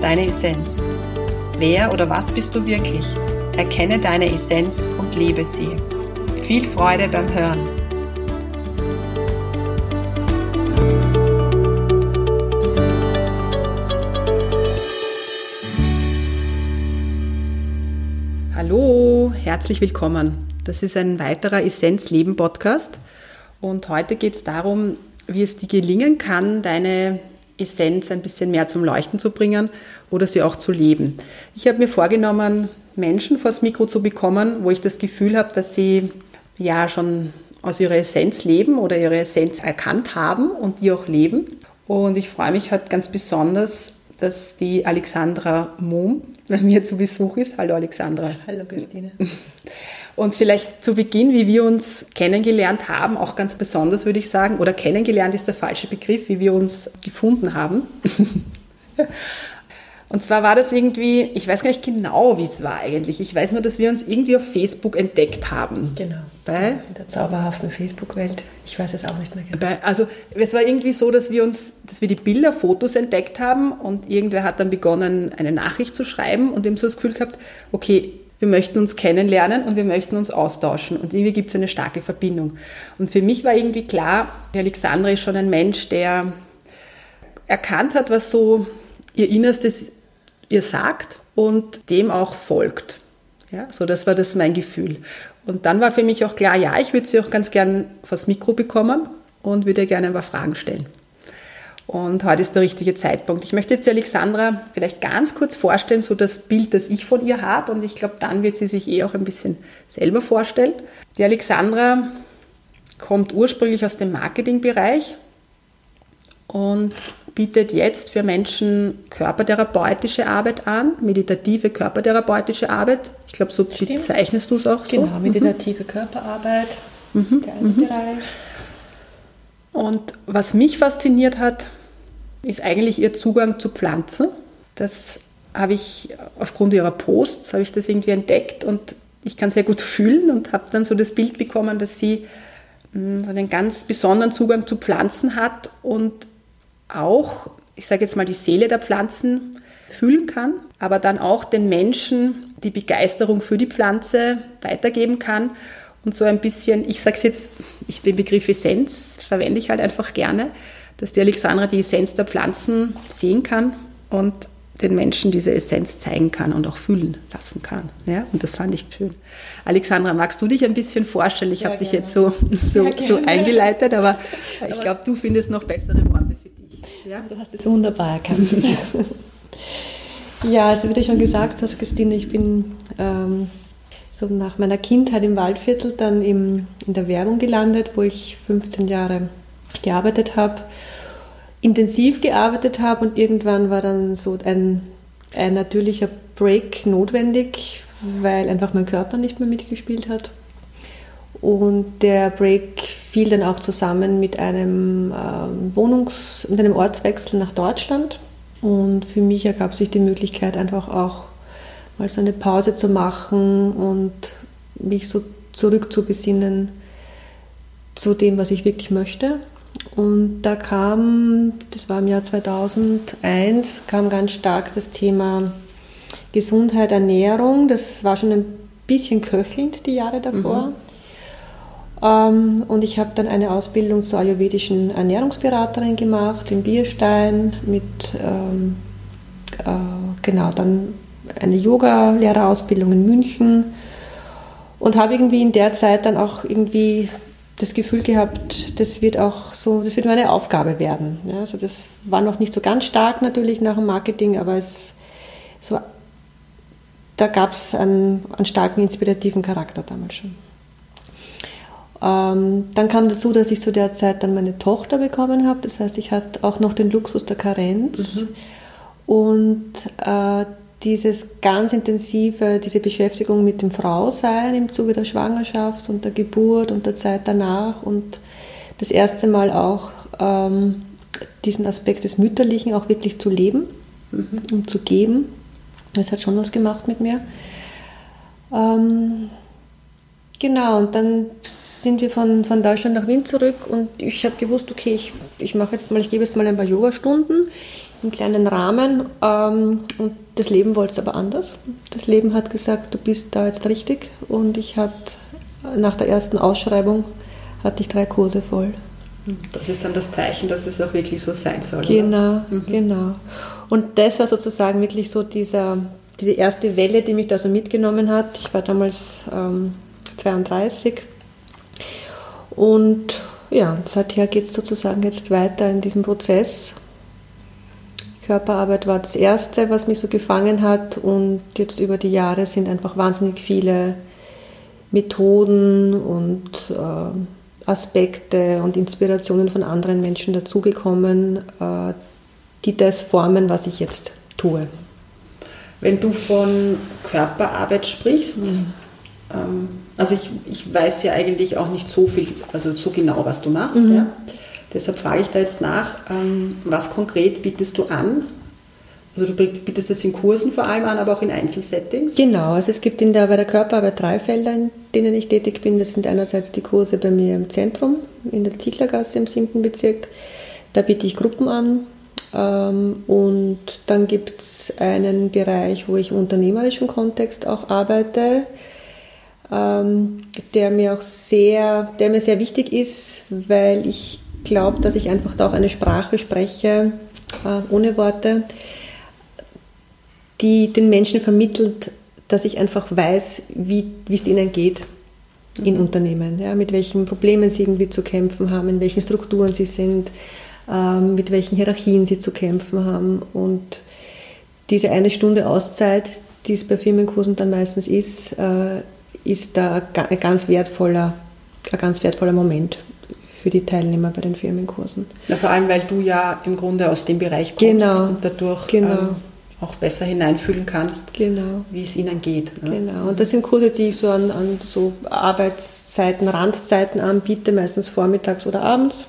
deine Essenz. Wer oder was bist du wirklich? Erkenne deine Essenz und lebe sie. Viel Freude beim Hören. Hallo, herzlich willkommen. Das ist ein weiterer Essenz Leben Podcast und heute geht es darum, wie es dir gelingen kann, deine Essenz ein bisschen mehr zum Leuchten zu bringen oder sie auch zu leben. Ich habe mir vorgenommen, Menschen vors Mikro zu bekommen, wo ich das Gefühl habe, dass sie ja schon aus ihrer Essenz leben oder ihre Essenz erkannt haben und die auch leben. Und ich freue mich heute ganz besonders, dass die Alexandra Mohm bei mir zu Besuch ist. Hallo Alexandra. Hallo Christine. Und vielleicht zu Beginn, wie wir uns kennengelernt haben, auch ganz besonders würde ich sagen, oder kennengelernt ist der falsche Begriff, wie wir uns gefunden haben. Und zwar war das irgendwie, ich weiß gar nicht genau, wie es war eigentlich. Ich weiß nur, dass wir uns irgendwie auf Facebook entdeckt haben. Genau. Bei? In der zauberhaften Facebook-Welt. Ich weiß es auch nicht mehr genau. Bei, also es war irgendwie so, dass wir uns, dass wir die Bilder, Fotos entdeckt haben und irgendwer hat dann begonnen, eine Nachricht zu schreiben und eben so das Gefühl gehabt, okay, wir möchten uns kennenlernen und wir möchten uns austauschen. Und irgendwie gibt es eine starke Verbindung. Und für mich war irgendwie klar, Alexandra ist schon ein Mensch, der erkannt hat, was so ihr Innerstes ihr sagt und dem auch folgt. Ja, so das war das mein Gefühl. Und dann war für mich auch klar, ja, ich würde sie auch ganz gern vors Mikro bekommen und würde gerne ein paar Fragen stellen. Und heute ist der richtige Zeitpunkt. Ich möchte jetzt die Alexandra vielleicht ganz kurz vorstellen, so das Bild, das ich von ihr habe. Und ich glaube, dann wird sie sich eh auch ein bisschen selber vorstellen. Die Alexandra kommt ursprünglich aus dem Marketingbereich und bietet jetzt für Menschen körpertherapeutische Arbeit an, meditative körpertherapeutische Arbeit. Ich glaube, so Stimmt. bezeichnest du es auch so. Genau, meditative mhm. Körperarbeit mhm. ist der eine mhm. Bereich. Und was mich fasziniert hat, ist eigentlich ihr Zugang zu Pflanzen. Das habe ich aufgrund ihrer Posts, habe ich das irgendwie entdeckt und ich kann sehr gut fühlen und habe dann so das Bild bekommen, dass sie hm, so einen ganz besonderen Zugang zu Pflanzen hat und auch, ich sage jetzt mal, die Seele der Pflanzen fühlen kann, aber dann auch den Menschen die Begeisterung für die Pflanze weitergeben kann und so ein bisschen, ich sage es jetzt, ich, den Begriff Essenz verwende ich halt einfach gerne, dass die Alexandra die Essenz der Pflanzen sehen kann und den Menschen diese Essenz zeigen kann und auch fühlen lassen kann. Ja, und das fand ich schön. Alexandra, magst du dich ein bisschen vorstellen? Ich habe dich jetzt so, so, so eingeleitet, aber, aber ich glaube, du findest noch bessere Worte für dich. Ja? Du hast es wunderbar erkannt. ja, also wie du schon gesagt hast, Christine, ich bin ähm, so nach meiner Kindheit im Waldviertel dann im, in der Werbung gelandet, wo ich 15 Jahre gearbeitet habe, intensiv gearbeitet habe und irgendwann war dann so ein, ein natürlicher Break notwendig, weil einfach mein Körper nicht mehr mitgespielt hat. Und der Break fiel dann auch zusammen mit einem ähm, Wohnungs-, mit einem Ortswechsel nach Deutschland. Und für mich ergab sich die Möglichkeit, einfach auch mal so eine Pause zu machen und mich so zurückzubesinnen zu dem, was ich wirklich möchte. Und da kam, das war im Jahr 2001, kam ganz stark das Thema Gesundheit, Ernährung. Das war schon ein bisschen köchelnd die Jahre davor. Mhm. Ähm, und ich habe dann eine Ausbildung zur ayurvedischen Ernährungsberaterin gemacht in Bierstein mit, ähm, äh, genau, dann eine Yoga-Lehrerausbildung in München und habe irgendwie in der Zeit dann auch irgendwie das Gefühl gehabt, das wird auch so, das wird meine Aufgabe werden. Ja, also das war noch nicht so ganz stark natürlich nach dem Marketing, aber es so, da gab es einen, einen, starken inspirativen Charakter damals schon. Ähm, dann kam dazu, dass ich zu der Zeit dann meine Tochter bekommen habe. Das heißt, ich hatte auch noch den Luxus der Karenz. Mhm Und äh, dieses ganz intensive, diese Beschäftigung mit dem Frausein im Zuge der Schwangerschaft und der Geburt und der Zeit danach und das erste Mal auch ähm, diesen Aspekt des Mütterlichen auch wirklich zu leben mhm. und zu geben. Das hat schon was gemacht mit mir. Ähm, genau, und dann sind wir von, von Deutschland nach Wien zurück und ich habe gewusst, okay, ich, ich mache jetzt mal, ich gebe jetzt mal ein paar Yogastunden im kleinen Rahmen ähm, und das Leben wollte es aber anders. Das Leben hat gesagt, du bist da jetzt richtig und ich hatte nach der ersten Ausschreibung hatte ich drei Kurse voll. Das ist dann das Zeichen, dass es auch wirklich so sein soll. Genau, mhm. genau. Und das war sozusagen wirklich so dieser, diese erste Welle, die mich da so mitgenommen hat. Ich war damals ähm, 32 und ja, seither geht es sozusagen jetzt weiter in diesem Prozess. Körperarbeit war das Erste, was mich so gefangen hat und jetzt über die Jahre sind einfach wahnsinnig viele Methoden und äh, Aspekte und Inspirationen von anderen Menschen dazugekommen, äh, die das formen, was ich jetzt tue. Wenn du von Körperarbeit sprichst, mhm. ähm, also ich, ich weiß ja eigentlich auch nicht so viel, also so genau, was du machst. Mhm. Ja. Deshalb frage ich da jetzt nach, ähm, was konkret bietest du an? Also du bietest das in Kursen vor allem an, aber auch in Einzelsettings? Genau, also es gibt in der, bei der Körperarbeit drei Felder, in denen ich tätig bin. Das sind einerseits die Kurse bei mir im Zentrum, in der Zieglergasse im 7. Bezirk. Da biete ich Gruppen an, ähm, und dann gibt es einen Bereich, wo ich im unternehmerischen Kontext auch arbeite, ähm, der mir auch sehr, der mir sehr wichtig ist, weil ich glaube, dass ich einfach da auch eine Sprache spreche, äh, ohne Worte, die den Menschen vermittelt, dass ich einfach weiß, wie es ihnen geht in mhm. Unternehmen, ja, mit welchen Problemen sie irgendwie zu kämpfen haben, in welchen Strukturen sie sind, ähm, mit welchen Hierarchien sie zu kämpfen haben. Und diese eine Stunde Auszeit, die es bei Firmenkursen dann meistens ist, äh, ist da ein ganz wertvoller, ein ganz wertvoller Moment für die Teilnehmer bei den Firmenkursen. Ja, vor allem, weil du ja im Grunde aus dem Bereich kommst genau, und dadurch genau. ähm, auch besser hineinfühlen kannst, genau. wie es ihnen geht. Ne? Genau, und das sind Kurse, die ich so an, an so Arbeitszeiten, Randzeiten anbiete, meistens vormittags oder abends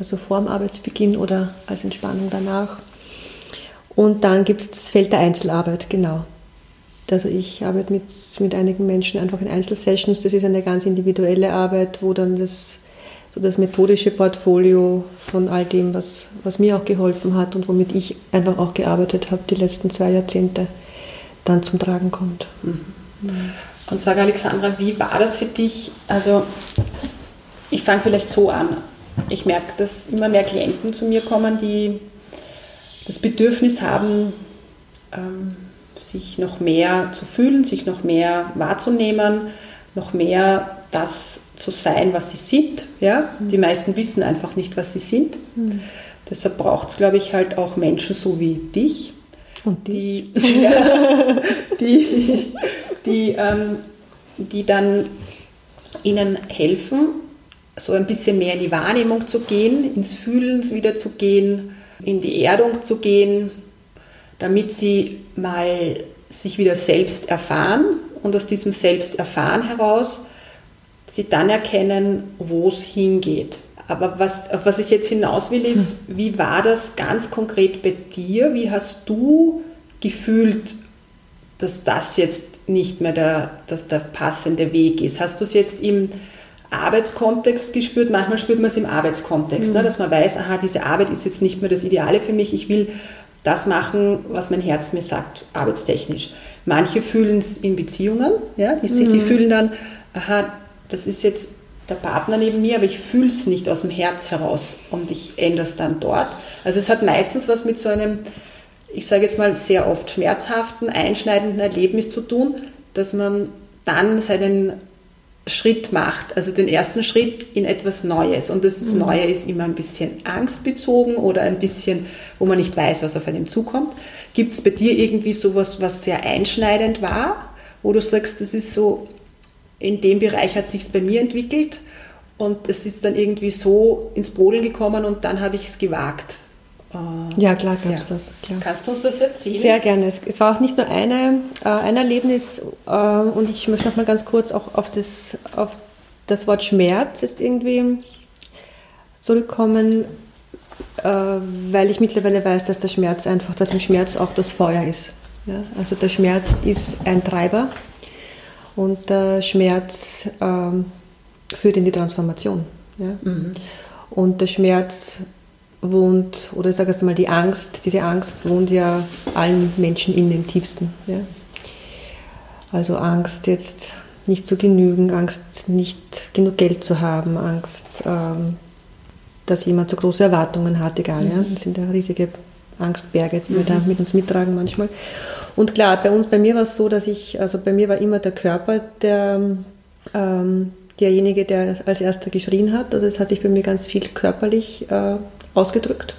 also vor dem Arbeitsbeginn oder als Entspannung danach. Und dann gibt es das Feld der Einzelarbeit, genau. Also ich arbeite mit, mit einigen Menschen einfach in Einzelsessions. Das ist eine ganz individuelle Arbeit, wo dann das, so das methodische Portfolio von all dem, was, was mir auch geholfen hat und womit ich einfach auch gearbeitet habe, die letzten zwei Jahrzehnte, dann zum Tragen kommt. Mhm. Und sag Alexandra, wie war das für dich? Also ich fange vielleicht so an ich merke, dass immer mehr Klienten zu mir kommen, die das Bedürfnis haben, ähm, sich noch mehr zu fühlen, sich noch mehr wahrzunehmen, noch mehr das zu sein, was sie sind. Ja? Mhm. Die meisten wissen einfach nicht, was sie sind. Mhm. Deshalb braucht es, glaube ich, halt auch Menschen so wie dich, Und die, ja, die, die, ähm, die dann ihnen helfen, so ein bisschen mehr in die Wahrnehmung zu gehen, ins Fühlen wieder zu gehen, in die Erdung zu gehen, damit sie mal sich wieder selbst erfahren und aus diesem Selbsterfahren heraus sie dann erkennen, wo es hingeht. Aber was, auf was ich jetzt hinaus will, ist, wie war das ganz konkret bei dir? Wie hast du gefühlt, dass das jetzt nicht mehr der, dass der passende Weg ist? Hast du es jetzt im Arbeitskontext gespürt. Manchmal spürt man es im Arbeitskontext, mhm. ne, dass man weiß, aha, diese Arbeit ist jetzt nicht mehr das Ideale für mich. Ich will das machen, was mein Herz mir sagt, arbeitstechnisch. Manche fühlen es in Beziehungen, ja, die, mhm. die fühlen dann, aha, das ist jetzt der Partner neben mir, aber ich fühle es nicht aus dem Herz heraus und ich ändere es dann dort. Also es hat meistens was mit so einem, ich sage jetzt mal sehr oft schmerzhaften, einschneidenden Erlebnis zu tun, dass man dann seinen Schritt macht, also den ersten Schritt in etwas Neues. Und das mhm. Neue ist immer ein bisschen angstbezogen oder ein bisschen, wo man nicht weiß, was auf einem zukommt. Gibt es bei dir irgendwie sowas, was sehr einschneidend war, wo du sagst, das ist so, in dem Bereich hat sich bei mir entwickelt und es ist dann irgendwie so ins Brodeln gekommen und dann habe ich es gewagt, Äh, ja, klar gab es ja. das. Klar. Kannst du uns das erzählen? Sehr gerne. Es, war auch nicht nur eine, äh, ein Erlebnis äh, und ich möchte noch mal ganz kurz auch auf das, auf das Wort Schmerz ist irgendwie zurückkommen, äh, weil ich mittlerweile weiß, dass der Schmerz einfach, dass im Schmerz auch das Feuer ist. Ja? Also der Schmerz ist ein Treiber und der Schmerz ähm, führt in die Transformation. Ja? Mhm. Und der Schmerz wohnt, oder ich sage jetzt mal die Angst, diese Angst wohnt ja allen Menschen in dem tiefsten. Ja? Also Angst jetzt nicht zu genügen, Angst nicht genug Geld zu haben, Angst, ähm, dass jemand zu große Erwartungen hat, egal. Mhm. Ja? Das sind ja riesige Angstberge, die mhm. wir da mit uns mittragen manchmal. Und klar, bei uns, bei mir war es so, dass ich, also bei mir war immer der Körper der, ähm, derjenige, der als erster geschrien hat. Also es hat sich bei mir ganz viel körperlich äh, ausgedrückt.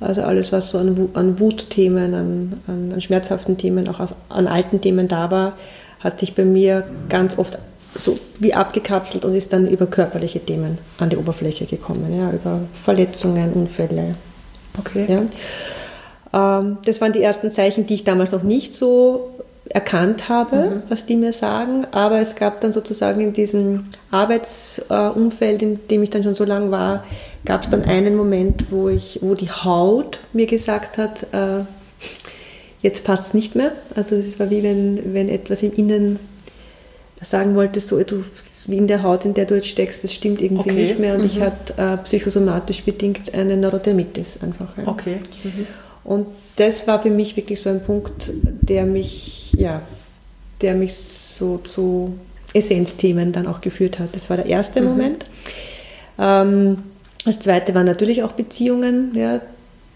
Also alles, was so an, an Wutthemen, an, an, an, schmerzhaften Themen, auch aus, an alten Themen da war, hat sich bei mir ganz oft so wie abgekapselt und ist dann über körperliche Themen an die Oberfläche gekommen, ja, über Verletzungen, Unfälle. Okay. Ja. Ähm, das waren die ersten Zeichen, die ich damals noch nicht so erkannt habe, mhm. was die mir sagen, aber es gab dann sozusagen in diesem Arbeitsumfeld, in dem ich dann schon so lange war, gab es dann einen Moment, wo, ich, wo die Haut mir gesagt hat, äh, jetzt passt es nicht mehr. Also es war wie wenn, wenn etwas im Innen sagen wollte, so du, wie in der Haut, in der du jetzt steckst, das stimmt irgendwie okay. nicht mehr. Und mhm. ich hatte äh, psychosomatisch bedingt eine Neurodermitis einfach. Ja. Okay. Mhm. Und das war für mich wirklich so ein Punkt, der mich, ja, der mich so zu Essenzthemen dann auch geführt hat. Das war der erste mhm. Moment. Ähm, das zweite waren natürlich auch Beziehungen, ja,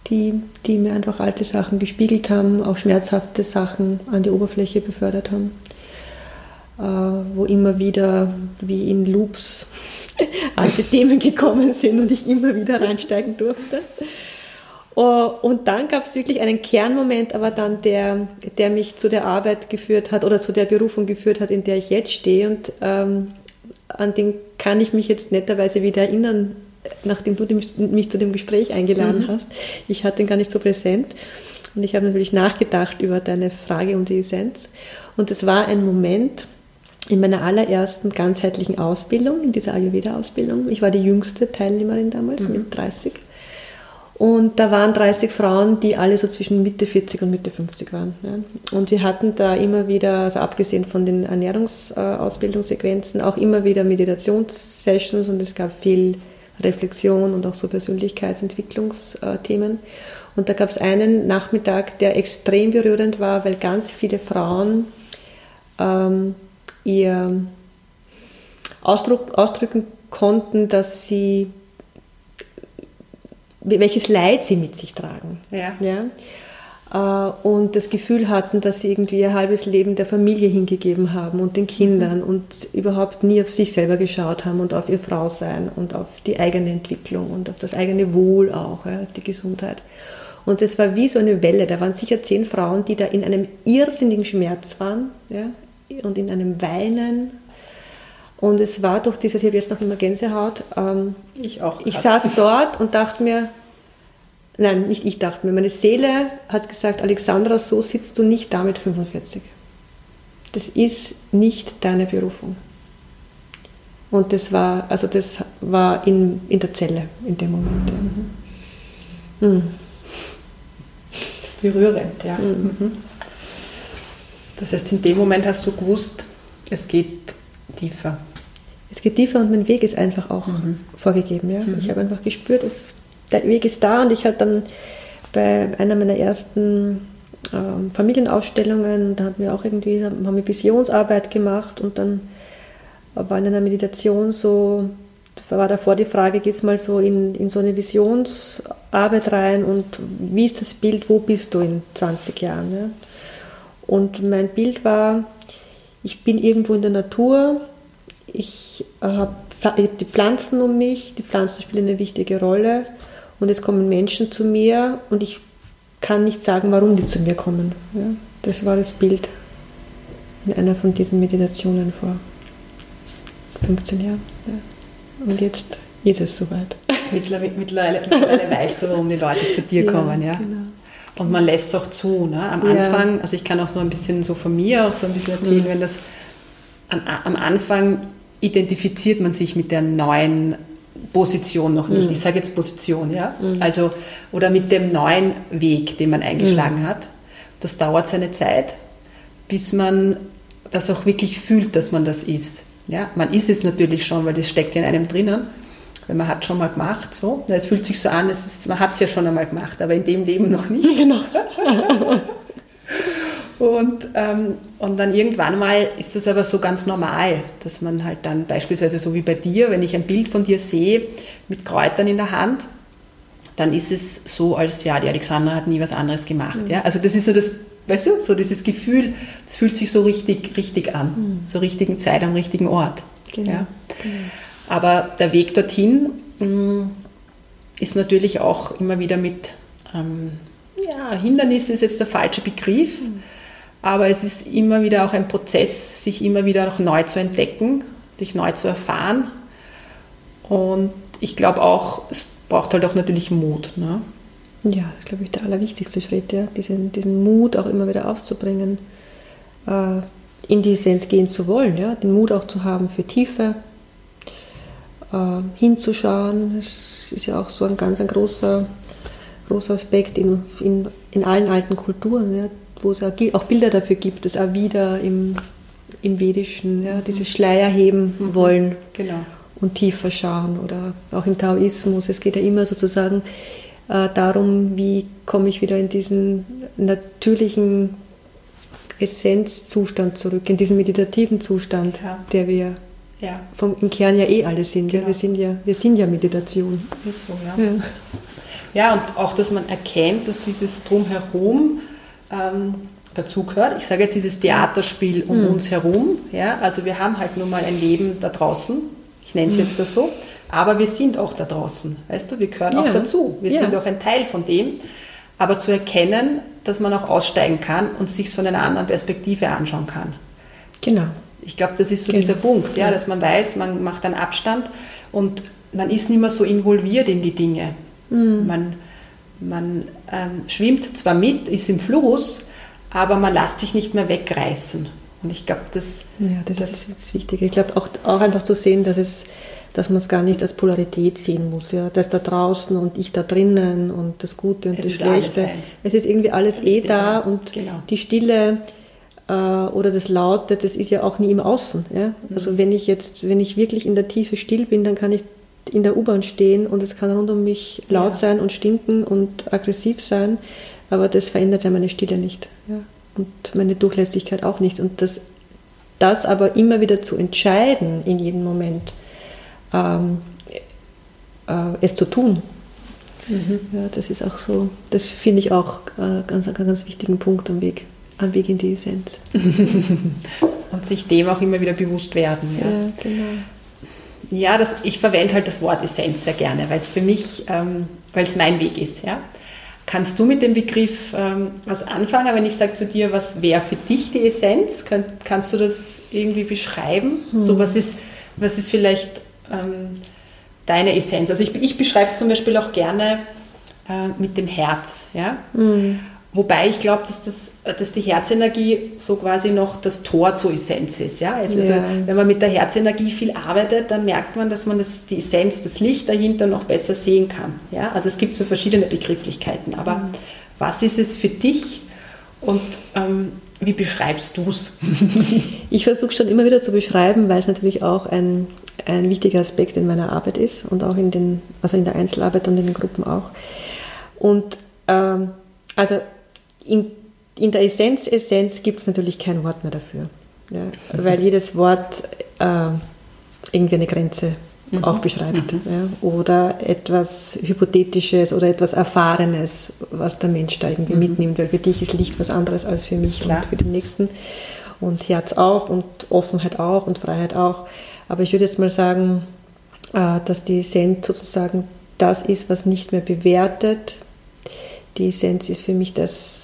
die, die mir einfach alte Sachen gespiegelt haben, auch schmerzhafte Sachen an die Oberfläche befördert haben, äh, wo immer wieder wie in Loops alte Themen gekommen sind und ich immer wieder reinsteigen durfte. Oh, und dann gab es wirklich einen Kernmoment, aber dann der, der mich zu der Arbeit geführt hat oder zu der Berufung geführt hat, in der ich jetzt stehe. Und ähm, an den kann ich mich jetzt netterweise wieder erinnern, nachdem du mich zu dem Gespräch eingeladen mhm. hast. Ich hatte ihn gar nicht so präsent. Und ich habe natürlich nachgedacht über deine Frage um die Essenz. Und es war ein Moment in meiner allerersten ganzheitlichen Ausbildung, in dieser Ayurveda-Ausbildung. Ich war die jüngste Teilnehmerin damals mhm. mit 30. Und da waren 30 Frauen, die alle so zwischen Mitte 40 und Mitte 50 waren. Ja. Und wir hatten da immer wieder, also abgesehen von den Ernährungsausbildungssequenzen, auch immer wieder Meditationssessions und es gab viel Reflexion und auch so Persönlichkeitsentwicklungsthemen. Und da gab es einen Nachmittag, der extrem berührend war, weil ganz viele Frauen ähm, ihr Ausdruck, ausdrücken konnten, dass sie welches Leid sie mit sich tragen. Ja. ja? Äh, und das Gefühl hatten, dass sie irgendwie ihr halbes Leben der Familie hingegeben haben und den Kindern mhm. und überhaupt nie auf sich selber geschaut haben und auf ihr Frausein und auf die eigene Entwicklung und auf das eigene Wohl auch, ja, die Gesundheit. Und es war wie so eine Welle. Da waren sicher zehn Frauen, die da in einem irrsinnigen Schmerz waren ja, und in einem Weinen und es war durch dieses, ich habe jetzt noch immer Gänsehaut. Ähm, ich auch. Ich saß dort und dachte mir, nein, nicht ich dachte mir, meine Seele hat gesagt, Alexandra, so sitzt du nicht da mit 45. Das ist nicht deine Berufung. Und das war, also das war in, in der Zelle in dem Moment. Mhm. Mhm. Das ist berührend, ja. Mhm. mhm. Das heißt, in dem Moment hast du gewusst, es geht tiefer es geht tiefer und mein Weg ist einfach auch mhm. vorgegeben. Ja? Mhm. Ich habe einfach gespürt, dass der Weg ist da und ich hatte dann bei einer meiner ersten ähm, Familienausstellungen, da hatten wir auch irgendwie, haben wir Visionsarbeit gemacht und dann war in einer Meditation so, war davor die Frage, geht es mal so in, in so eine Visionsarbeit rein und wie ist das Bild, wo bist du in 20 Jahren? Ja? Und mein Bild war, ich bin irgendwo in der Natur, ich habe die Pflanzen um mich, die Pflanzen spielen eine wichtige Rolle und es kommen Menschen zu mir und ich kann nicht sagen, warum die zu mir kommen. Ja, das war das Bild in einer von diesen Meditationen vor 15 Jahren. Ja. Und jetzt ist es soweit. mittlerweile, mittlerweile, mittlerweile weißt du, warum die Leute zu dir ja, kommen, ja. Genau. Und man lässt es auch zu. Ne? Am Anfang, also ich kann auch so ein bisschen so von mir auch so ein bisschen erzählen, mhm. wenn das an, am Anfang identifiziert man sich mit der neuen Position noch nicht. Mhm. Ich sage jetzt Position, ja. Mhm. Also, oder mit dem neuen Weg, den man eingeschlagen mhm. hat. Das dauert seine Zeit, bis man das auch wirklich fühlt, dass man das ist. Ja, man ist es natürlich schon, weil das steckt in einem drinnen. Weil man hat schon mal gemacht, so. Es fühlt sich so an, es ist, man hat es ja schon einmal gemacht, aber in dem Leben noch nicht. Genau. Und, ähm, und dann irgendwann mal ist das aber so ganz normal, dass man halt dann beispielsweise so wie bei dir, wenn ich ein Bild von dir sehe mit Kräutern in der Hand, dann ist es so, als ja, die Alexandra hat nie was anderes gemacht. Mhm. Ja? Also das ist so das, weißt du, so dieses Gefühl, es fühlt sich so richtig, richtig an, mhm. zur richtigen Zeit am richtigen Ort. Genau. Ja? Genau. Aber der Weg dorthin mh, mm, ist natürlich auch immer wieder mit ähm, ja, Hindernis ist jetzt der falsche Begriff. Mhm aber es ist immer wieder auch ein Prozess, sich immer wieder noch neu zu entdecken, sich neu zu erfahren. Und ich glaube auch, es braucht halt auch natürlich Mut. Ne? Ja, das ist, glaube ich, der allerwichtigste Schritt, ja? diesen, diesen Mut auch immer wieder aufzubringen, äh, in die Essenz gehen zu wollen, ja? den Mut auch zu haben für Tiefe, äh, hinzuschauen. Das ist ja auch so ein ganz ein großer, großer Aspekt in, in, in allen alten Kulturen. Ja? Wo es auch Bilder dafür gibt, das auch wieder im, im Vedischen, ja, dieses Schleier heben mhm. wollen genau. und tiefer schauen oder auch im Taoismus. Es geht ja immer sozusagen äh, darum, wie komme ich wieder in diesen natürlichen Essenzzustand zurück, in diesen meditativen Zustand, ja. der wir ja. vom, im Kern ja eh alle sind. Genau. Ja? Wir, sind ja, wir sind ja Meditation. Ist so, ja. ja. Ja, und auch, dass man erkennt, dass dieses Drumherum ähm, dazugehört. Ich sage jetzt dieses Theaterspiel um mhm. uns herum. Ja? Also wir haben halt nun mal ein Leben da draußen. Ich nenne es mhm. jetzt das so. Aber wir sind auch da draußen. Weißt du, wir gehören ja. auch dazu. Wir ja. sind auch ein Teil von dem. Aber zu erkennen, dass man auch aussteigen kann und sich es von einer anderen Perspektive anschauen kann. Genau. Ich glaube, das ist so genau. dieser Punkt, ja, dass man weiß, man macht einen Abstand und man ist nicht mehr so involviert in die Dinge. Mhm. Man, man ähm, schwimmt zwar mit, ist im Fluss, aber man lässt sich nicht mehr wegreißen. Und ich glaube, das, ja, das, das, ist das Wichtige. Ich glaube auch, auch einfach zu sehen, dass es dass man es gar nicht als Polarität sehen muss. Ja? Das da draußen und ich da drinnen und das Gute und es das Schlechte. Es ist irgendwie alles eh da und genau. die Stille äh, oder das Laute, das ist ja auch nie im Außen. Ja? Also mhm. wenn ich jetzt, wenn ich wirklich in der Tiefe still bin, dann kann ich in der U-Bahn stehen und es kann rund um mich laut ja. sein und stinken und aggressiv sein, aber das verändert ja meine Stille nicht. Ja? Und meine Durchlässigkeit auch nicht. Und das, das aber immer wieder zu entscheiden in jedem Moment, ähm, äh, es zu tun. Mhm. Ja, das ist auch so, das finde ich auch äh, ganz, einen ganz wichtigen Punkt am Weg, am Weg in die Essenz. und sich dem auch immer wieder bewusst werden. Ja genau. Ja, das, ich verwende halt das Wort Essenz sehr gerne, weil es für mich, ähm, weil es mein Weg ist. Ja? Kannst du mit dem Begriff ähm, was anfangen? Wenn ich sage zu dir, was wäre für dich die Essenz? Kann, kannst du das irgendwie beschreiben? Hm. So, was ist, was ist vielleicht ähm, deine Essenz? Also ich, ich beschreibe es zum Beispiel auch gerne äh, mit dem Herz. Ja? Hm. Wobei ich glaube, dass, das, dass die Herzenergie so quasi noch das Tor zur Essenz ist. Ja? Also, ja. wenn man mit der Herzenergie viel arbeitet, dann merkt man, dass man das, die Essenz, das Licht dahinter noch besser sehen kann. Ja? Also es gibt so verschiedene Begrifflichkeiten. Aber mhm. was ist es für dich und ähm, wie beschreibst du es? ich versuche schon immer wieder zu beschreiben, weil es natürlich auch ein, ein wichtiger Aspekt in meiner Arbeit ist und auch in, den, also in der Einzelarbeit und in den Gruppen auch. Und ähm, also in, in der Essenz, Essenz gibt es natürlich kein Wort mehr dafür. Ja, weil jedes Wort äh, irgendwie eine Grenze mhm. auch beschreibt. Mhm. Ja, oder etwas Hypothetisches oder etwas Erfahrenes, was der Mensch da irgendwie mhm. mitnimmt. Weil für dich ist Licht was anderes als für mich Klar. und für den Nächsten. Und Herz auch und Offenheit auch und Freiheit auch. Aber ich würde jetzt mal sagen, äh, dass die Essenz sozusagen das ist, was nicht mehr bewertet. Die Essenz ist für mich das,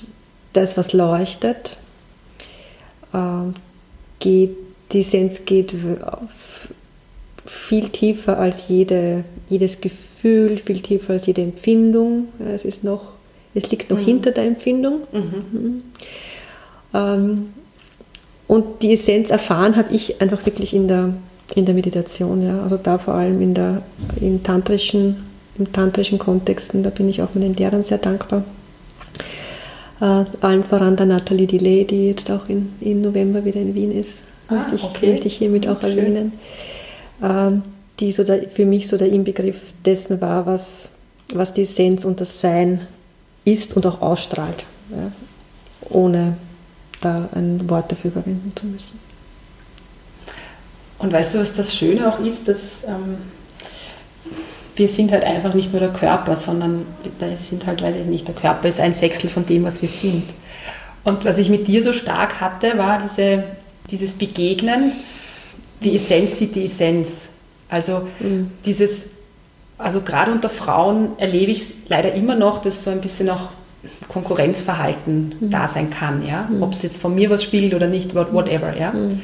das, was leuchtet, äh, geht, die Essenz geht viel tiefer als jede jedes Gefühl viel tiefer als jede Empfindung. Es ist noch, es liegt noch mhm. hinter der Empfindung. Mhm. Mhm. Ähm, und die Essenz erfahren habe ich einfach wirklich in der, in der Meditation, ja. Also da vor allem in der, in tantrischen, im tantrischen Kontexten, da bin ich auch meinen Lehrern sehr dankbar. Äh, allen voran der Nathalie Delay, die jetzt auch in, im November wieder in Wien ist. Ah, möchte, ich, okay. möchte ich hiermit auch Schön. erwähnen. Ähm, die so der, für mich so der Inbegriff dessen war, was, was die Essenz und das Sein ist und auch ausstrahlt, ja, ohne da ein Wort dafür verwenden zu müssen. Und weißt du, was das Schöne auch ist, dass ähm, wir sind halt einfach nicht nur der Körper, sondern wir sind halt, weiß ich nicht, der Körper ist ein Sechstel von dem, was wir sind. Und was ich mit dir so stark hatte, war diese, dieses Begegnen, die Essenz sieht die Essenz. Also mhm. dieses, also gerade unter Frauen erlebe ich es leider immer noch, dass so ein bisschen auch Konkurrenzverhalten mhm. da sein kann, ja. Mhm. Ob es jetzt von mir was spielt oder nicht, whatever, ja. Mhm.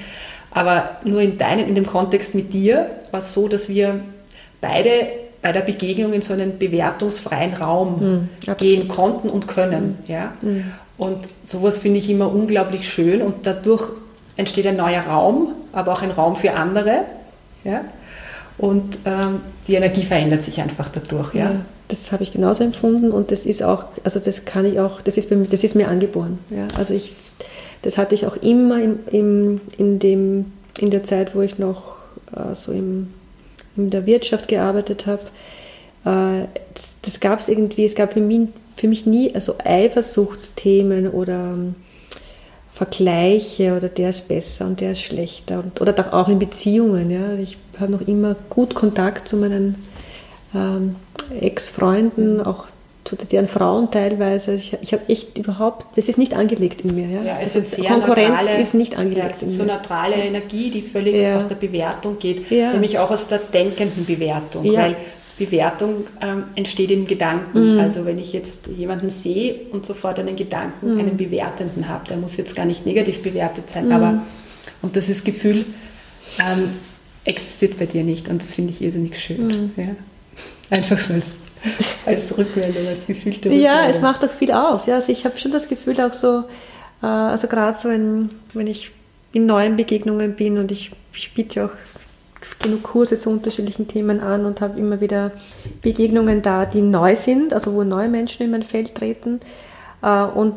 Aber nur in deinem, in dem Kontext mit dir war es so, dass wir beide bei der Begegnung in so einen bewertungsfreien Raum mhm, gehen konnten und können, ja. Mhm. Und sowas finde ich immer unglaublich schön und dadurch entsteht ein neuer Raum, aber auch ein Raum für andere, ja. Und ähm, die Energie verändert sich einfach dadurch, ja. ja das habe ich genauso empfunden und das ist auch, also das kann ich auch, das ist, bei mir, das ist mir angeboren. Ja? Also ich, das hatte ich auch immer im, im, in, dem, in der Zeit, wo ich noch äh, so im, in der Wirtschaft gearbeitet habe. Äh, das, das gab es irgendwie, es gab für mich, für mich nie also Eifersuchtsthemen oder ähm, Vergleiche oder der ist besser und der ist schlechter und, oder auch in Beziehungen. Ja? Ich habe noch immer gut Kontakt zu meinen ähm, Ex-Freunden, auch deren Frauen teilweise. Ich, ich habe echt überhaupt, das ist nicht angelegt in mir. Ja, ja es also Konkurrenz neutrale, ist nicht angelegt ja, in mir. so neutrale Energie, die völlig ja. aus der Bewertung geht, nämlich auch aus der denkenden Bewertung, weil Bewertung ähm, entsteht in Gedanken. Mhm. Also wenn ich jetzt jemanden sehe und sofort einen Gedanken, mhm. einen bewertenden habe, der muss jetzt gar nicht negativ bewertet sein, mhm. aber und das Gefühl ähm, existiert bei dir nicht und das finde ich irrsinnig schön. Mhm. Ja. Einfach so als, als Rückmeldung, als gefühlte Rückmeldung. Ja, es macht auch viel auf. Ja, also ich habe schon das Gefühl auch so, äh, also gerade so, in, wenn ich in neuen Begegnungen bin und ich, ich biete auch genug Kurse zu unterschiedlichen Themen an und habe immer wieder Begegnungen da, die neu sind, also wo neue Menschen in mein Feld treten. Äh, und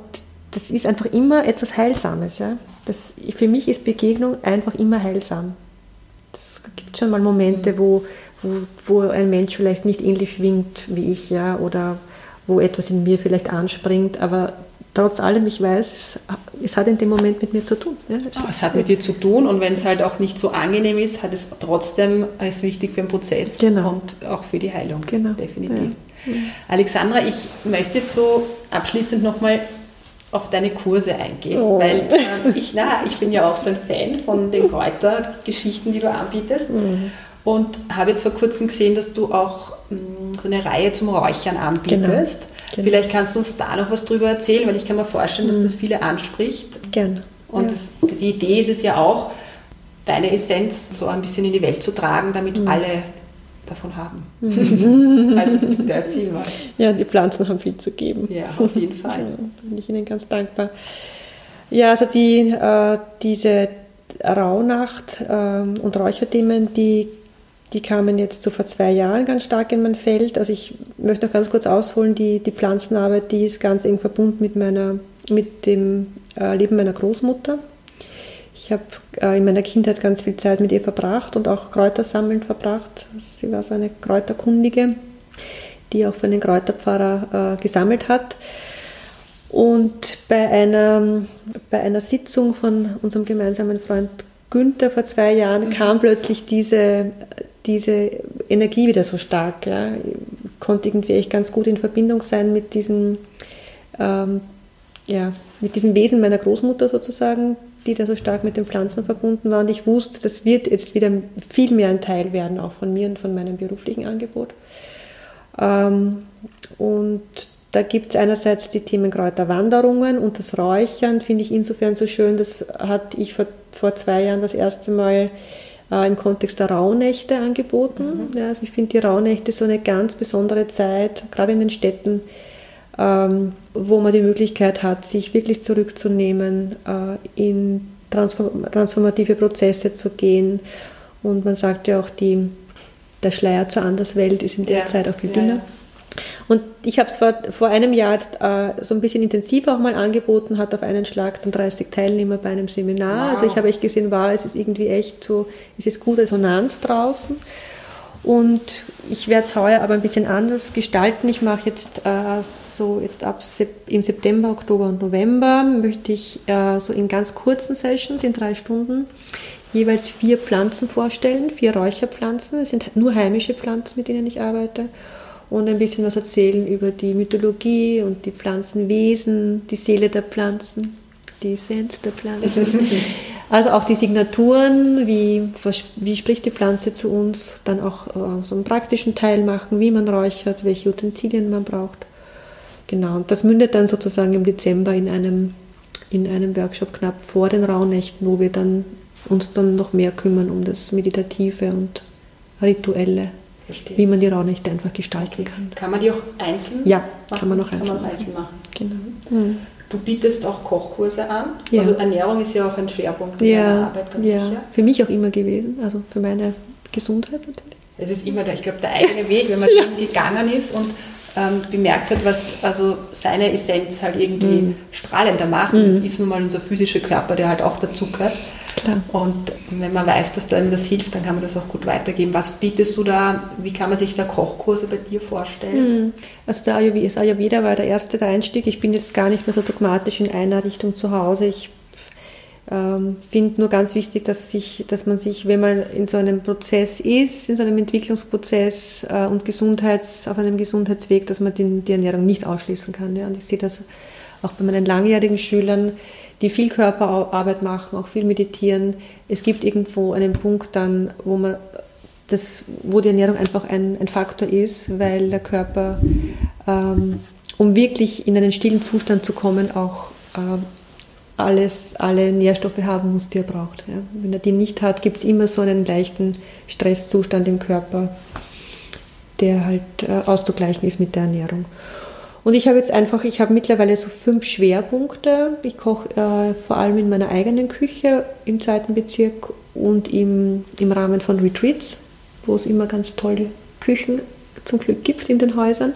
das ist einfach immer etwas Heilsames. Ja? Das, für mich ist Begegnung einfach immer heilsam. Es gibt schon mal Momente, wo, wo, wo ein Mensch vielleicht nicht ähnlich schwingt wie ich, ja, oder wo etwas in mir vielleicht anspringt, aber trotz allem, ich weiß, es, es hat in dem Moment mit mir zu tun. Ja. Es, es, hat mit dir zu tun und wenn es halt auch nicht so angenehm ist, hat es trotzdem, ist wichtig für den Prozess genau. und auch für die Heilung. Genau. Definitiv. Ja. Alexandra, ich möchte jetzt so abschließend nochmal auf deine Kurse eingehen, oh. weil äh, ich, na, ich bin ja auch so ein Fan von den Kräutergeschichten, die du anbietest. Mhm. Und habe jetzt vor kurzem gesehen, dass du auch mh, mm, so eine Reihe zum Räuchern anbietest. Genau. Genau. Vielleicht kannst du uns da noch was drüber erzählen, weil ich kann mir vorstellen, dass mhm. das viele anspricht. Gerne. Und ja. das, die Idee ist es ja auch, deine Essenz so ein bisschen in die Welt zu tragen, damit mhm. alle davon haben. Mhm. also bitte erzähl mal. Ja, die Pflanzen haben viel zu geben. Ja, auf jeden Fall. Ja, bin ich Ihnen ganz dankbar. Ja, also die, äh, diese Rauhnacht äh, und Räucherthemen, die die kamen jetzt so vor zwei Jahren ganz stark in mein Feld. Also ich möchte noch ganz kurz ausholen, die, die Pflanzenarbeit, die ist ganz eng verbunden mit, meiner, mit dem äh, Leben meiner Großmutter. Ich habe äh, in meiner Kindheit ganz viel Zeit mit ihr verbracht und auch Kräutersammeln verbracht. Sie war so eine Kräuterkundige, die auch für einen Kräuterpfarrer äh, gesammelt hat. Und bei einer, bei einer Sitzung von unserem gemeinsamen Freund Günther vor zwei Jahren mhm. kam plötzlich diese, diese Energie wieder so stark. Ja. Konnte irgendwie echt ganz gut in Verbindung sein mit diesem, ähm, ja, mit diesem Wesen meiner Großmutter sozusagen, die da so stark mit den Pflanzen verbunden war. Und ich wusste, das wird jetzt wieder viel mehr ein Teil werden, auch von mir und von meinem beruflichen Angebot. Ähm, und da gibt es einerseits die Themen Kräuterwanderungen und das Räuchern, finde ich insofern so schön. Das hatte ich vor, vor zwei Jahren das erste Mal äh, im Kontext der Rauhnächte angeboten. Mhm. Ja, also ich finde die Rauhnächte so eine ganz besondere Zeit, gerade in den Städten, ähm, wo man die Möglichkeit hat, sich wirklich zurückzunehmen, äh, in transform transformative Prozesse zu gehen. Und man sagt ja auch, die, der Schleier zur Anderswelt ist in der ja. Zeit auch viel dünner. Ja. Und ich habe es vor, vor einem Jahr jetzt, äh, so ein bisschen intensiver auch mal angeboten, hat auf einen Schlag dann 30 Teilnehmer bei einem Seminar. Wow. Also ich habe echt gesehen, wow, es ist irgendwie echt so, es ist gute Resonanz draußen. Und ich werde es heuer aber ein bisschen anders gestalten. Ich mache jetzt äh, so jetzt ab im September, Oktober und November möchte ich äh, so in ganz kurzen Sessions in drei Stunden jeweils vier Pflanzen vorstellen, vier Räucherpflanzen. Es sind nur heimische Pflanzen, mit denen ich arbeite und ein bisschen was erzählen über die Mythologie und die Pflanzenwesen, die Seele der Pflanzen, die Essenz der Pflanzen. also auch die Signaturen, wie, was, wie spricht die Pflanze zu uns, dann auch äh, so einen praktischen Teil machen, wie man räuchert, welche Utensilien man braucht. Genau, und das mündet dann sozusagen im Dezember in einem, in einem Workshop knapp vor den Rauhnächten, wo wir dann uns dann noch mehr kümmern um das Meditative und Rituelle. Verstehe. wie man die Rauhnächte einfach gestalten kann. Kann man die auch einzeln Ja, machen? kann man auch einzeln, kann man auch einzeln machen. Genau. Mhm. Du bietest auch Kochkurse an. Ja. Also Ernährung ist ja auch ein Schwerpunkt in ja, deiner Arbeit, ganz ja. sicher. Für mich auch immer gewesen, also für meine Gesundheit natürlich. Es ist immer, der, ich glaube, der eigene Weg, wenn man ja. gegangen ist und ähm, bemerkt hat, was also seine Essenz halt irgendwie mhm. strahlender macht. Und das mhm. ist nun mal unser physischer Körper, der halt auch dazu gehört. Klar. Und wenn man weiß, dass einem das hilft, dann kann man das auch gut weitergeben. Was bietest du da? Wie kann man sich da Kochkurse bei dir vorstellen? Hm. Also der Ayurveda, Ayurveda war der erste der Einstieg. Ich bin jetzt gar nicht mehr so dogmatisch in einer Richtung zu Hause. Ich ähm, finde nur ganz wichtig, dass, sich, dass man sich, wenn man in so einem Prozess ist, in so einem Entwicklungsprozess äh, und Gesundheits, auf einem Gesundheitsweg, dass man die, die Ernährung nicht ausschließen kann. Ja? Und ich sehe das auch bei meinen langjährigen Schülern, die viel Körperarbeit machen, auch viel meditieren. Es gibt irgendwo einen Punkt dann, wo man das, wo die Ernährung einfach ein, ein Faktor ist, weil der Körper, ähm, um wirklich in einen stillen Zustand zu kommen, auch äh, alles, alle Nährstoffe haben muss, die er braucht. Ja. Wenn er die nicht hat, gibt es immer so einen leichten Stresszustand im Körper, der halt äh, auszugleichen ist mit der Ernährung. Und ich habe jetzt einfach, ich habe mittlerweile so fünf Schwerpunkte. Ich koche äh, vor allem in meiner eigenen Küche im zweiten Bezirk und im, im Rahmen von Retreats, wo es immer ganz tolle Küchen zum Glück gibt in den Häusern.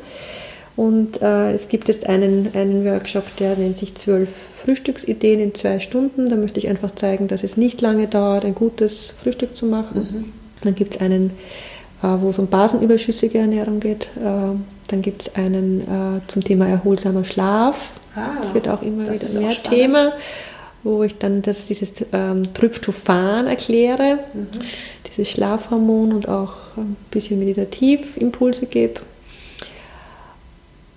Und äh, es gibt jetzt einen, einen Workshop, der nennt sich zwölf Frühstücksideen in zwei Stunden. Da möchte ich einfach zeigen, dass es nicht lange dauert, ein gutes Frühstück zu machen. Mhm. Dann gibt es einen, wo es um basenüberschüssige Ernährung geht. Äh, dann gibt es einen äh, zum Thema erholsamer Schlaf. Ah, das wird auch immer wieder mehr Thema, wo ich dann das, dieses ähm, Tryptophan erkläre, mhm. dieses Schlafhormon und auch ein bisschen meditativ Impulse gebe.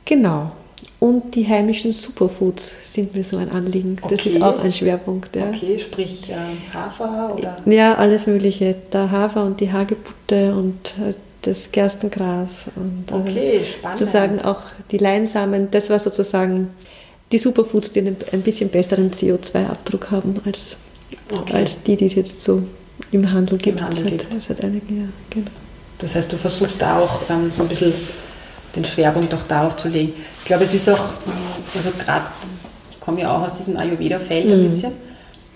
Genau. Und die heimischen Superfoods sind mir so ein Anliegen. Okay. Das ist auch ein Schwerpunkt. Ja. Okay, sprich äh, Hafer oder? Ja, alles Mögliche. Der Hafer und die Hagebutte und äh, das Gerstengras und also okay, spannend. sozusagen auch die Leinsamen. Das war sozusagen die Superfoods, die einen, ein bisschen besseren CO2-Abdruck haben als, okay. als die, die es jetzt so im Handel gibt. Im Handel gibt. Seit einigen Jahren. Genau. Das heißt, du versuchst da auch ähm, so ein bisschen den Schwerpunkt auch darauf zu legen. Ich glaube, es ist auch, also gerade, ich komme ja auch aus diesem Ayurveda-Feld mhm. ein bisschen,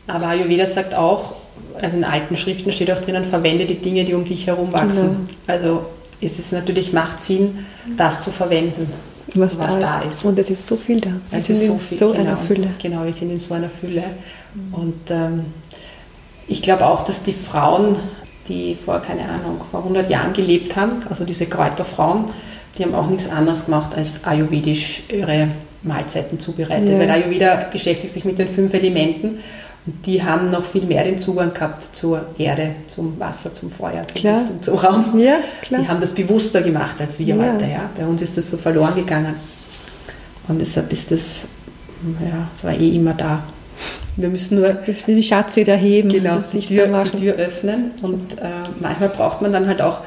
aber Ayurveda sagt auch, also in alten Schriften steht auch drinnen, verwende die Dinge, die um dich herum wachsen. Genau. Also ist es natürlich, macht Sinn, das zu verwenden, was, was da, da ist. ist. Und es ist so viel da. Wir es sind ist so, viel, so genau, einer Fülle. Genau, wir sind in so einer Fülle. Mhm. Und ähm, ich glaube auch, dass die Frauen, die vor, keine Ahnung, vor 100 Jahren gelebt haben, also diese Kräuterfrauen, die haben auch nichts anderes gemacht, als ayurvedisch ihre Mahlzeiten zubereitet. Ja. Weil Ayurveda beschäftigt sich mit den fünf Elementen und die haben noch viel mehr den Zugang gehabt zur Erde, zum Wasser, zum Feuer, zum klar. Luft und zum Raum. Ja, klar. Die haben das bewusster gemacht als wir ja. heute. Ja? Bei uns ist das so verloren gegangen. Und deshalb ist das, ja, es war eh immer da. Wir müssen nur die Schatz wieder heben, genau, die Tür, die Tür öffnen. Und äh, manchmal braucht man dann halt auch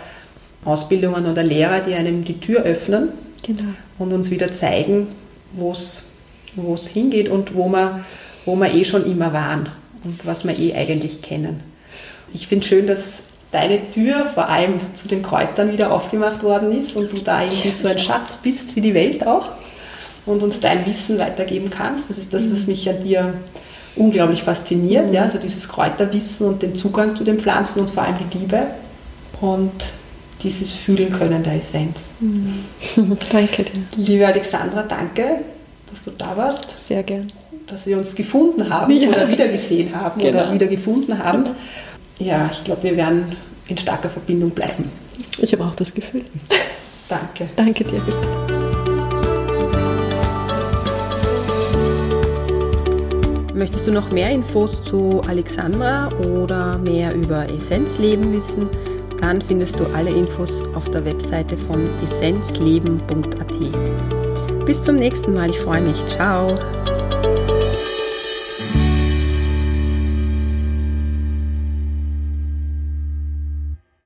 Ausbildungen oder Lehrer, die einem die Tür öffnen genau. und uns wieder zeigen, wo es hingeht und wo wir, wo wir eh schon immer waren und was wir eh eigentlich kennen. Ich finde schön, dass deine Tür vor allem zu den Kräutern wieder aufgemacht worden ist und du da irgendwie so ein Schatz bist wie die Welt auch und uns dein Wissen weitergeben kannst. Das ist das, was mich an dir unglaublich fasziniert, mhm. ja, also dieses Kräuterwissen und den Zugang zu den Pflanzen und vor allem die Liebe und dieses Fühlen können der Essenz. Mhm. danke dir. Liebe Alexandra, danke, dass du da warst. Sehr gern. Dass wir uns gefunden haben ja. oder wiedergesehen haben genau. oder wieder gefunden haben. Genau. Ja, ich glaube, wir werden in starker Verbindung bleiben. Ich habe auch das Gefühl. Danke. Danke dir. Bis Möchtest du noch mehr Infos zu Alexandra oder mehr über Essenzleben wissen? Dann findest du alle Infos auf der Webseite von essenzleben.at. Bis zum nächsten Mal, ich freue mich. Ciao.